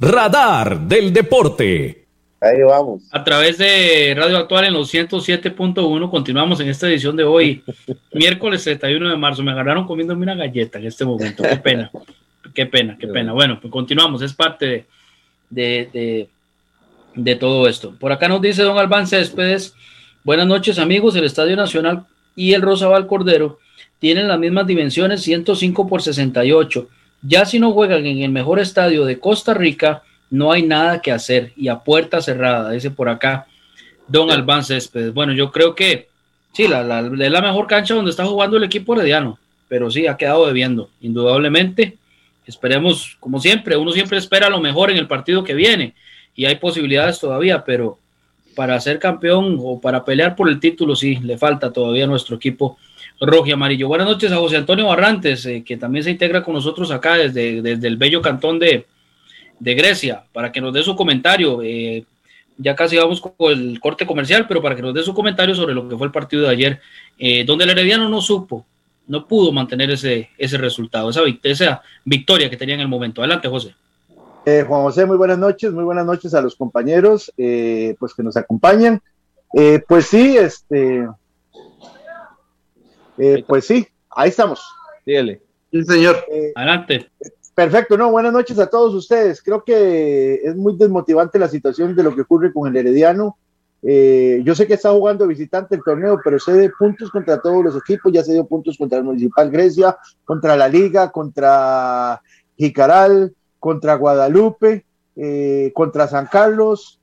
Radar del Deporte. Ahí vamos. A través de Radio Actual en los 107.1 continuamos en esta edición de hoy, [laughs] miércoles 31 de marzo. Me agarraron comiéndome una galleta en este momento. Qué pena. Qué pena, qué pena. Bueno, pues continuamos. Es parte de, de, de todo esto. Por acá nos dice don Albán Céspedes Buenas noches amigos, el Estadio Nacional y el Rosabal Cordero tienen las mismas dimensiones, 105 por 68. Ya si no juegan en el mejor estadio de Costa Rica, no hay nada que hacer y a puerta cerrada, dice por acá Don Albán Céspedes. Bueno, yo creo que sí, la, la, es la mejor cancha donde está jugando el equipo herediano, pero sí, ha quedado debiendo, indudablemente. Esperemos, como siempre, uno siempre espera lo mejor en el partido que viene y hay posibilidades todavía, pero para ser campeón o para pelear por el título, sí, le falta todavía a nuestro equipo rojo y amarillo. Buenas noches a José Antonio Barrantes, eh, que también se integra con nosotros acá desde, desde el bello cantón de, de Grecia, para que nos dé su comentario. Eh, ya casi vamos con el corte comercial, pero para que nos dé su comentario sobre lo que fue el partido de ayer, eh, donde el Herediano no supo, no pudo mantener ese, ese resultado, esa, esa victoria que tenía en el momento. Adelante, José. Eh, Juan José, muy buenas noches, muy buenas noches a los compañeros eh, pues que nos acompañan. Eh, pues sí, este, pues sí, ahí estamos. Dígale. Sí, señor. Adelante. Perfecto, no, buenas noches a todos ustedes. Creo que es muy desmotivante la situación de lo que ocurre con el Herediano. yo sé que está jugando visitante el torneo, pero se de puntos contra todos los equipos, ya se dio puntos contra el Municipal Grecia, contra la Liga, contra Jicaral, contra Guadalupe, eh, contra San Carlos,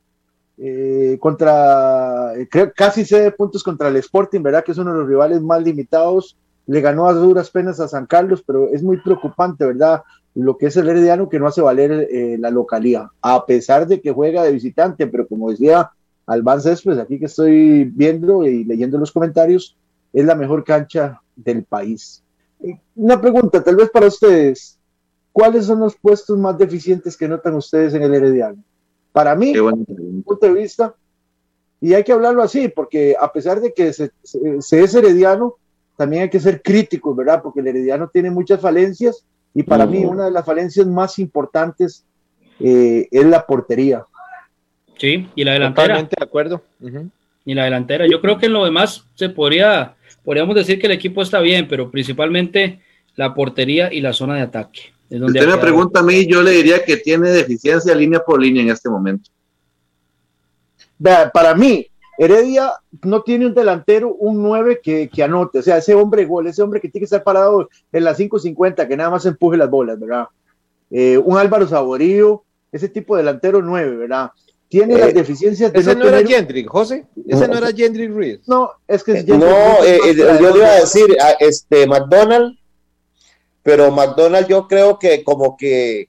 eh, contra, eh, creo, casi de puntos contra el Sporting, ¿verdad? Que es uno de los rivales más limitados. Le ganó a duras penas a San Carlos, pero es muy preocupante, ¿verdad? Lo que es el Herediano que no hace valer la localidad, a pesar de que juega de visitante, pero como decía Albán Céspedes, aquí que estoy viendo y leyendo los comentarios, es la mejor cancha del país. Una pregunta, tal vez para ustedes, ¿cuáles son los puestos más deficientes que notan ustedes en el Herediano? Para mí, desde mi punto de vista, y hay que hablarlo así, porque a pesar de que se, es herediano, también hay que ser críticos, ¿verdad? Porque el herediano tiene muchas falencias y para mí una de las falencias más importantes eh, es la portería. Sí, y la delantera. Totalmente de acuerdo. Y la delantera. Yo creo que en lo demás se podría, podríamos decir que el equipo está bien, pero principalmente la portería y la zona de ataque. Si usted me pregunta a mí, yo le diría que tiene deficiencia línea por línea en este momento. Para mí, Heredia no tiene un delantero, un 9 que, que, anote, o sea, ese hombre gol, ese hombre que tiene que estar parado en las 5.50, que nada más empuje las bolas, ¿verdad? eh, un Álvaro Saborío, ese tipo de delantero 9, ¿verdad? Tiene las deficiencias de ese no, era Gendry, José. Ese no, era Gendry Ruiz. No, es que es No, yo le iba a decir, este, McDonald, pero McDonald yo creo que como que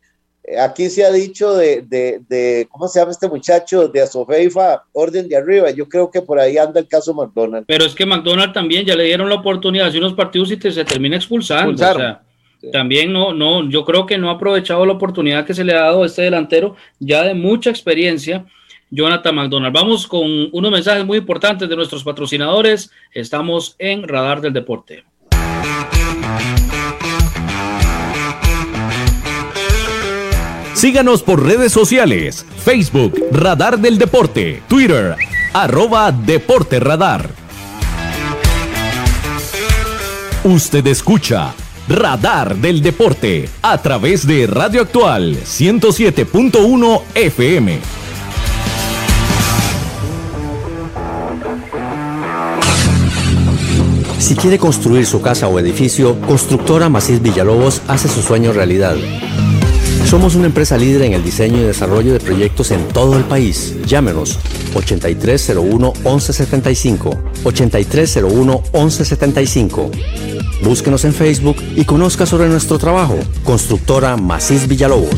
aquí se ha dicho de, de, de, ¿cómo se llama este muchacho? De Asofeifa, orden de arriba. Yo creo que por ahí anda el caso McDonald. Pero es que McDonald también ya le dieron la oportunidad de unos partidos y se termina expulsando. O sea, también no, no, yo creo que no ha aprovechado la oportunidad que se le ha dado a este delantero, ya de mucha experiencia. Jonathan McDonald. Vamos con unos mensajes muy importantes de nuestros patrocinadores. Estamos en Radar del Deporte. Síganos por redes sociales, Facebook, Radar del Deporte, Twitter, arroba Deporte Radar. Usted escucha Radar del Deporte a través de Radio Actual 107.1 FM. Si quiere construir su casa o edificio, Constructora Macís Villalobos hace su sueño realidad. Somos una empresa líder en el diseño y desarrollo de proyectos en todo el país. Llámenos 8301-1175. 8301-1175. Búsquenos en Facebook y conozca sobre nuestro trabajo. Constructora Macís Villalobos.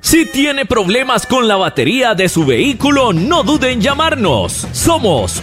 Si tiene problemas con la batería de su vehículo, no duden en llamarnos. Somos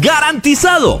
¡Garantizado!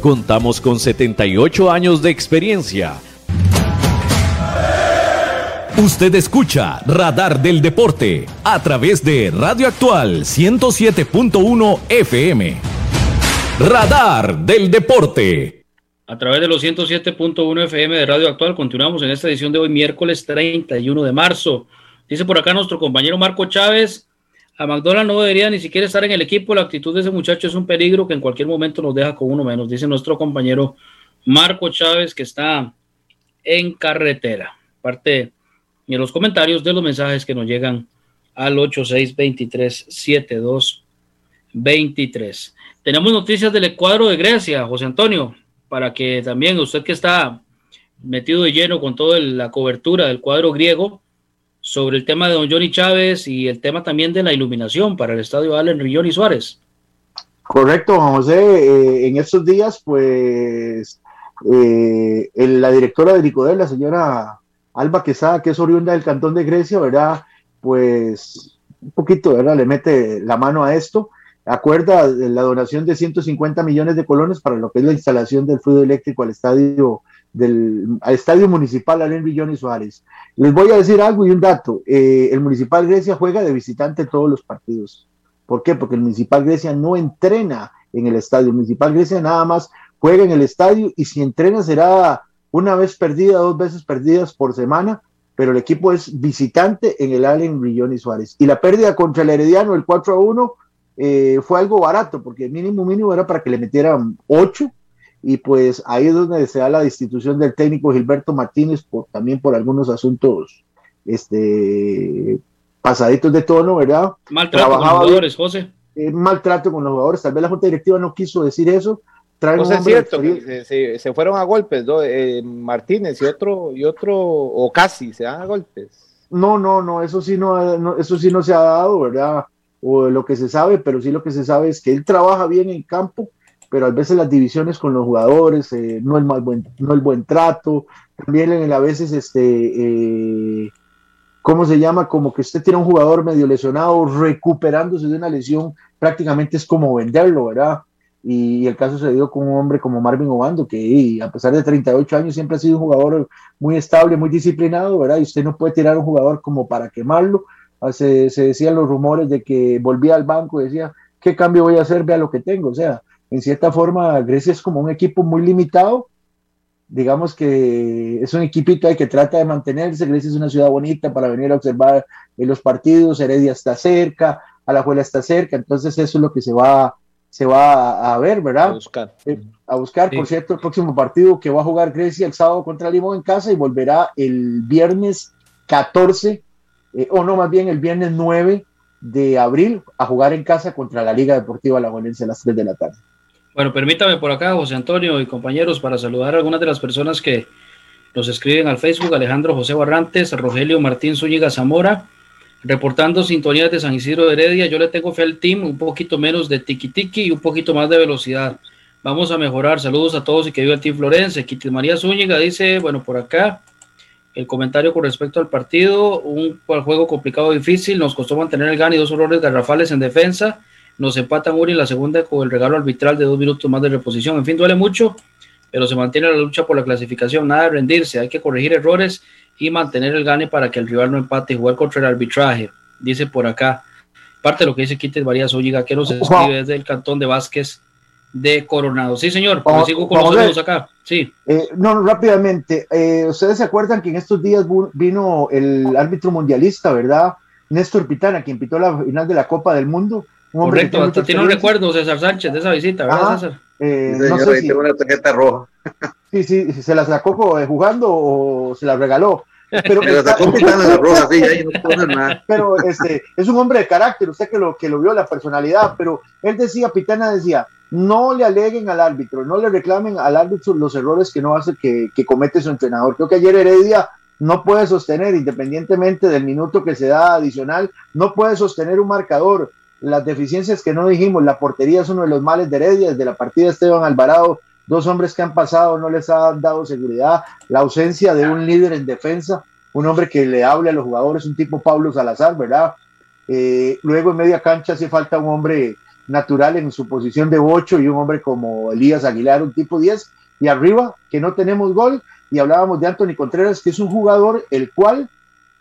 Contamos con 78 años de experiencia. Usted escucha Radar del Deporte a través de Radio Actual 107.1 FM. Radar del Deporte. A través de los 107.1 FM de Radio Actual continuamos en esta edición de hoy, miércoles 31 de marzo. Dice por acá nuestro compañero Marco Chávez, a McDonald no debería ni siquiera estar en el equipo. La actitud de ese muchacho es un peligro que en cualquier momento nos deja con uno menos, dice nuestro compañero Marco Chávez, que está en carretera. Parte en los comentarios de los mensajes que nos llegan al 8623-7223. Tenemos noticias del cuadro de Grecia, José Antonio, para que también usted que está metido de lleno con toda la cobertura del cuadro griego sobre el tema de don Johnny Chávez y el tema también de la iluminación para el estadio Allen Rillón y Suárez. Correcto, José. Eh, en estos días, pues, eh, la directora de Nicodel, la señora Alba Quesada, que es oriunda del Cantón de Grecia, ¿verdad? Pues, un poquito, ¿verdad? Le mete la mano a esto. Acuerda la donación de 150 millones de colones para lo que es la instalación del fluido eléctrico al estadio del estadio municipal Alén y Suárez. Les voy a decir algo y un dato. Eh, el Municipal Grecia juega de visitante todos los partidos. ¿Por qué? Porque el Municipal Grecia no entrena en el estadio. El Municipal Grecia nada más juega en el estadio y si entrena será una vez perdida, dos veces perdidas por semana, pero el equipo es visitante en el Allen Rillón y Suárez. Y la pérdida contra el Herediano, el 4 a 1, eh, fue algo barato, porque mínimo mínimo era para que le metieran 8, y pues ahí es donde se da la destitución del técnico Gilberto Martínez, por, también por algunos asuntos este, pasaditos de tono, ¿verdad? Maltrato con los jugadores, José. Eh, maltrato con los jugadores, tal vez la Junta Directiva no quiso decir eso. no es cierto, se, se, fueron a golpes, ¿no? Eh, Martínez y otro, y otro, o casi se dan a golpes. No, no, no, eso sí no, eso sí no se ha dado, ¿verdad? O lo que se sabe, pero sí lo que se sabe es que él trabaja bien en campo, pero a veces las divisiones con los jugadores, eh, no, el mal buen, no el buen trato, también a veces este ¿cómo se llama? Como que usted tiene un jugador medio lesionado recuperándose de una lesión, prácticamente es como venderlo, ¿verdad? Y el caso se dio con un hombre como Marvin Obando, que a pesar de 38 años siempre ha sido un jugador muy estable, muy disciplinado, ¿verdad? Y usted no puede tirar a un jugador como para quemarlo. Ah, se, se decían los rumores de que volvía al banco y decía, ¿qué cambio voy a hacer? Vea lo que tengo. O sea, en cierta forma, Grecia es como un equipo muy limitado digamos que es un equipito que trata de mantenerse, Grecia es una ciudad bonita para venir a observar los partidos, Heredia está cerca, Alajuela está cerca, entonces eso es lo que se va, se va a, ver, ¿verdad? A buscar. Eh, a buscar, por cierto, el próximo partido que va a jugar Grecia el sábado contra Limón en casa y volverá el viernes 14, eh, o no, más bien el viernes 9 de abril a jugar en casa contra la Liga Deportiva Alajuelense a las 3 de la tarde. Bueno, permítame por acá, José Antonio y compañeros, para saludar a algunas de las personas que nos escriben al Facebook, Alejandro José Barrantes, Rogelio Martín Zúñiga Zamora, reportando sintonías de San Isidro de Heredia. Yo le tengo fe al team, un poquito menos de tiki tiki y un poquito más de velocidad. Vamos a mejorar. Saludos a todos y que viva el Team Florense. Kitty María Zúñiga dice, bueno, por acá, el comentario con respecto al partido, un juego complicado, difícil, nos costó mantener el gane y dos errores garrafales en defensa nos empatan uno en la segunda con el regalo arbitral de dos minutos más de reposición. En fin, duele mucho, pero se mantiene la lucha por la clasificación. Nada de rendirse, hay que corregir errores y mantener el gane para que el rival no empate y jugar contra el arbitraje. Dice por acá, parte de lo que dice Quites Varías Olliga, que nos escribe desde el cantón de Vázquez de Coronado. Sí, señor, pues sigo con los acá. Sí. Eh, no, rápidamente. Eh, Ustedes se acuerdan que en estos días vino el árbitro mundialista, ¿verdad? Néstor Pitana, quien pitó la final de la Copa del Mundo Correcto, hasta tiene un recuerdo César Sánchez de esa visita, ¿verdad, César? Eh, no sé si... una tarjeta roja. Sí, sí, se la sacó eh, jugando o se la regaló. Pero, [laughs] se la sacó la roja, sí, ahí no nada. Pero este, es un hombre de carácter, usted que lo, que lo vio, la personalidad, pero él decía, Pitana decía, no le aleguen al árbitro, no le reclamen al árbitro los errores que no hace que, que comete su entrenador. Creo que ayer Heredia no puede sostener, independientemente del minuto que se da adicional, no puede sostener un marcador las deficiencias que no dijimos, la portería es uno de los males de Heredia, desde la partida de Esteban Alvarado, dos hombres que han pasado no les han dado seguridad, la ausencia de un líder en defensa, un hombre que le hable a los jugadores, un tipo Pablo Salazar, ¿verdad? Eh, luego en media cancha hace falta un hombre natural en su posición de 8 y un hombre como Elías Aguilar, un tipo 10, y arriba que no tenemos gol, y hablábamos de Anthony Contreras, que es un jugador el cual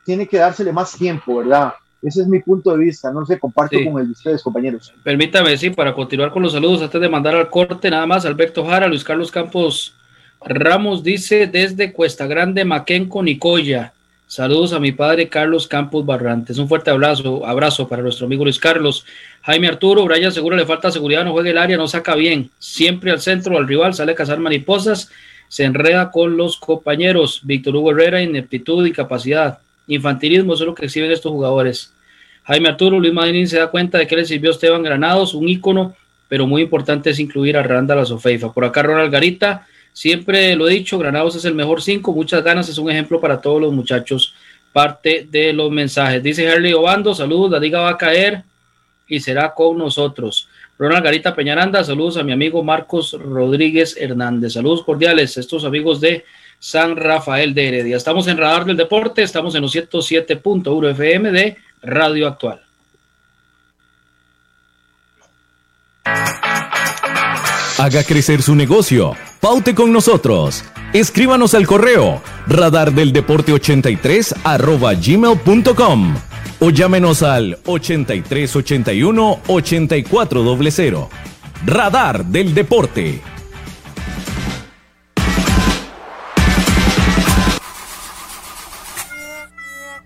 tiene que dársele más tiempo, ¿verdad? Ese es mi punto de vista, no sé, comparto con el de ustedes, compañeros. Permítame, sí, para continuar con los saludos, antes de mandar al corte, nada más, Alberto Jara, Luis Carlos Campos Ramos dice desde Cuesta Grande, Maquenco, Nicoya. Saludos a mi padre Carlos Campos Barrantes. Un fuerte abrazo, abrazo para nuestro amigo Luis Carlos. Jaime Arturo, Brian seguro le falta seguridad, no juega el área, no saca bien. Siempre al centro, al rival, sale a cazar mariposas, se enreda con los compañeros. Víctor Hugo Herrera, ineptitud y capacidad infantilismo, eso es lo que exhiben estos jugadores. Jaime Arturo, Luis Madrid se da cuenta de que le sirvió Esteban Granados, un ícono, pero muy importante es incluir a Randa la Sofeifa. Por acá Ronald Garita, siempre lo he dicho, Granados es el mejor cinco, muchas ganas, es un ejemplo para todos los muchachos, parte de los mensajes. Dice Harley Obando, saludos, la liga va a caer y será con nosotros. Ronald Garita Peñaranda, saludos a mi amigo Marcos Rodríguez Hernández, saludos cordiales, estos amigos de San Rafael de Heredia. Estamos en Radar del Deporte, estamos en los 107.1 FM de Radio Actual. Haga crecer su negocio. Paute con nosotros. Escríbanos al correo radardeldeporte83 arroba gmail.com o llámenos al 8381 8400. Radar del Deporte.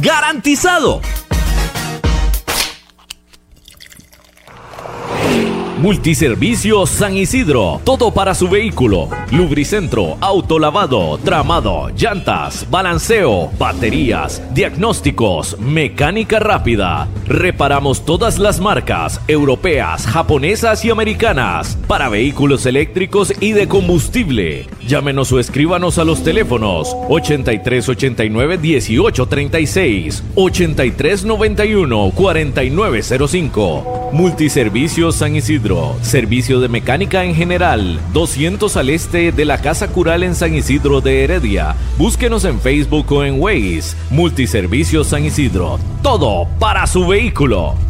¡Garantizado! Multiservicio San Isidro, todo para su vehículo. Lubricentro, autolavado, tramado, llantas, balanceo, baterías, diagnósticos, mecánica rápida. Reparamos todas las marcas, europeas, japonesas y americanas, para vehículos eléctricos y de combustible. Llámenos o escríbanos a los teléfonos 8389 1836, 8391 4905. Multiservicio San Isidro servicio de mecánica en general, 200 al este de la Casa Cural en San Isidro de Heredia. Búsquenos en Facebook o en Waze. Multiservicio San Isidro. Todo para su vehículo.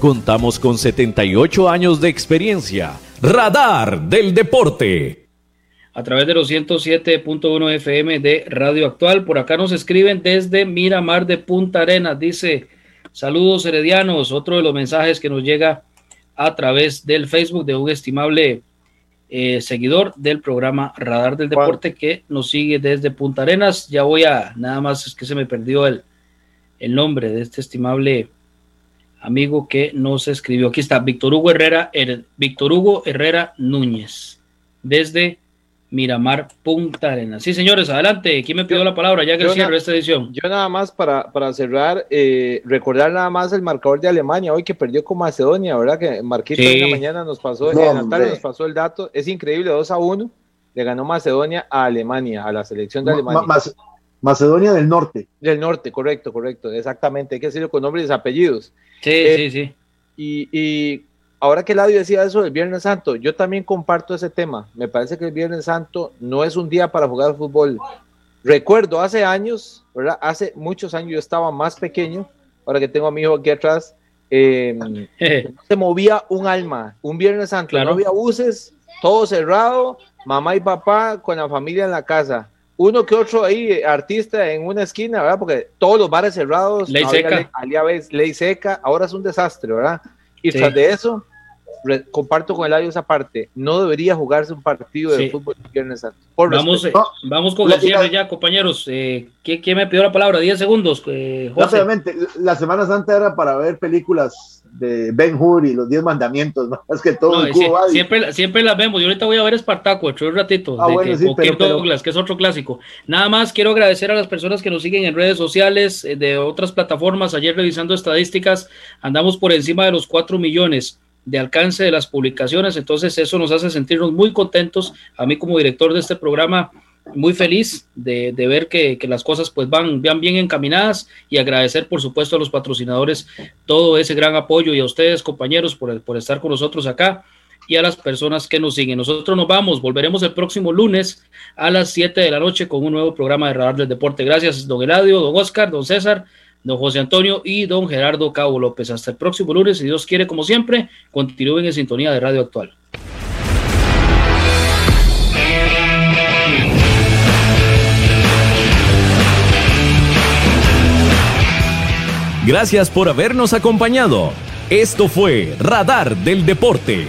Contamos con 78 años de experiencia. Radar del Deporte. A través de los 107.1 FM de Radio Actual. Por acá nos escriben desde Miramar de Punta Arenas. Dice, saludos heredianos. Otro de los mensajes que nos llega a través del Facebook de un estimable eh, seguidor del programa Radar del Deporte que nos sigue desde Punta Arenas. Ya voy a, nada más es que se me perdió el, el nombre de este estimable amigo que nos escribió. Aquí está Víctor Hugo Herrera, Víctor Hugo Herrera Núñez, desde Miramar Punta Arenas. Sí, señores, adelante. ¿Quién me pidió la palabra ya que cierre esta edición? Yo nada más para, para cerrar, eh, recordar nada más el marcador de Alemania hoy que perdió con Macedonia, ¿verdad? Que Marquito en la mañana nos pasó, en la nos pasó el dato. Es increíble, 2 a 1. Le ganó Macedonia a Alemania, a la selección de Alemania. Macedonia del Norte. Del Norte, correcto, correcto, exactamente. Hay que decirlo con nombres y apellidos. Sí, eh, sí, sí. Y, ahora que Ladio decía eso del Viernes Santo, yo también comparto ese tema. Me parece que el Viernes Santo no es un día para jugar fútbol. Recuerdo hace años, ¿verdad? Hace muchos años yo estaba más pequeño ahora que tengo a mi hijo aquí atrás, eh, [laughs] no se movía un alma. Un Viernes Santo, no había buses, todo cerrado, mamá y papá con la familia en la casa. Uno que otro ahí, artista en una esquina, ¿verdad? Porque todos los bares cerrados, ley seca. Ley, ley seca, ahora es un desastre, ¿verdad? Y tras de eso, comparto con el audio esa parte, no debería jugarse un partido de fútbol Viernes Santo. Vamos, eh, vamos con el cierre ya, compañeros. Eh, ¿quién, me pidió la palabra? Diez segundos. Eh, Obviamente, la Semana Santa era para ver películas de Ben Hur y los Diez Mandamientos, más [laughs] que todo. siempre, siempre las vemos. Yo ahorita voy a ver Espartaco, hecho un ratito. Ah, de, Douglas, que es otro clásico. Nada más quiero agradecer a las personas que nos siguen en redes sociales eh, de otras plataformas. Ayer revisando estadísticas, andamos por encima de los cuatro millones de alcance de las publicaciones, entonces eso nos hace sentirnos muy contentos. A mí como director de este programa, muy feliz de, ver que, las cosas pues van, van bien encaminadas y agradecer por supuesto a los patrocinadores todo ese gran apoyo y a ustedes compañeros por, por estar con nosotros acá y a las personas que nos siguen. Nosotros nos vamos, volveremos el próximo lunes a las 7 de la noche con un nuevo programa de Radar del Deporte. Gracias, don Eladio, don Oscar, don César don José Antonio y don Gerardo Cabo López. Hasta el próximo lunes, si Dios quiere, como siempre, continúen en sintonía de Radio Actual. Gracias por habernos acompañado. Esto fue Radar del Deporte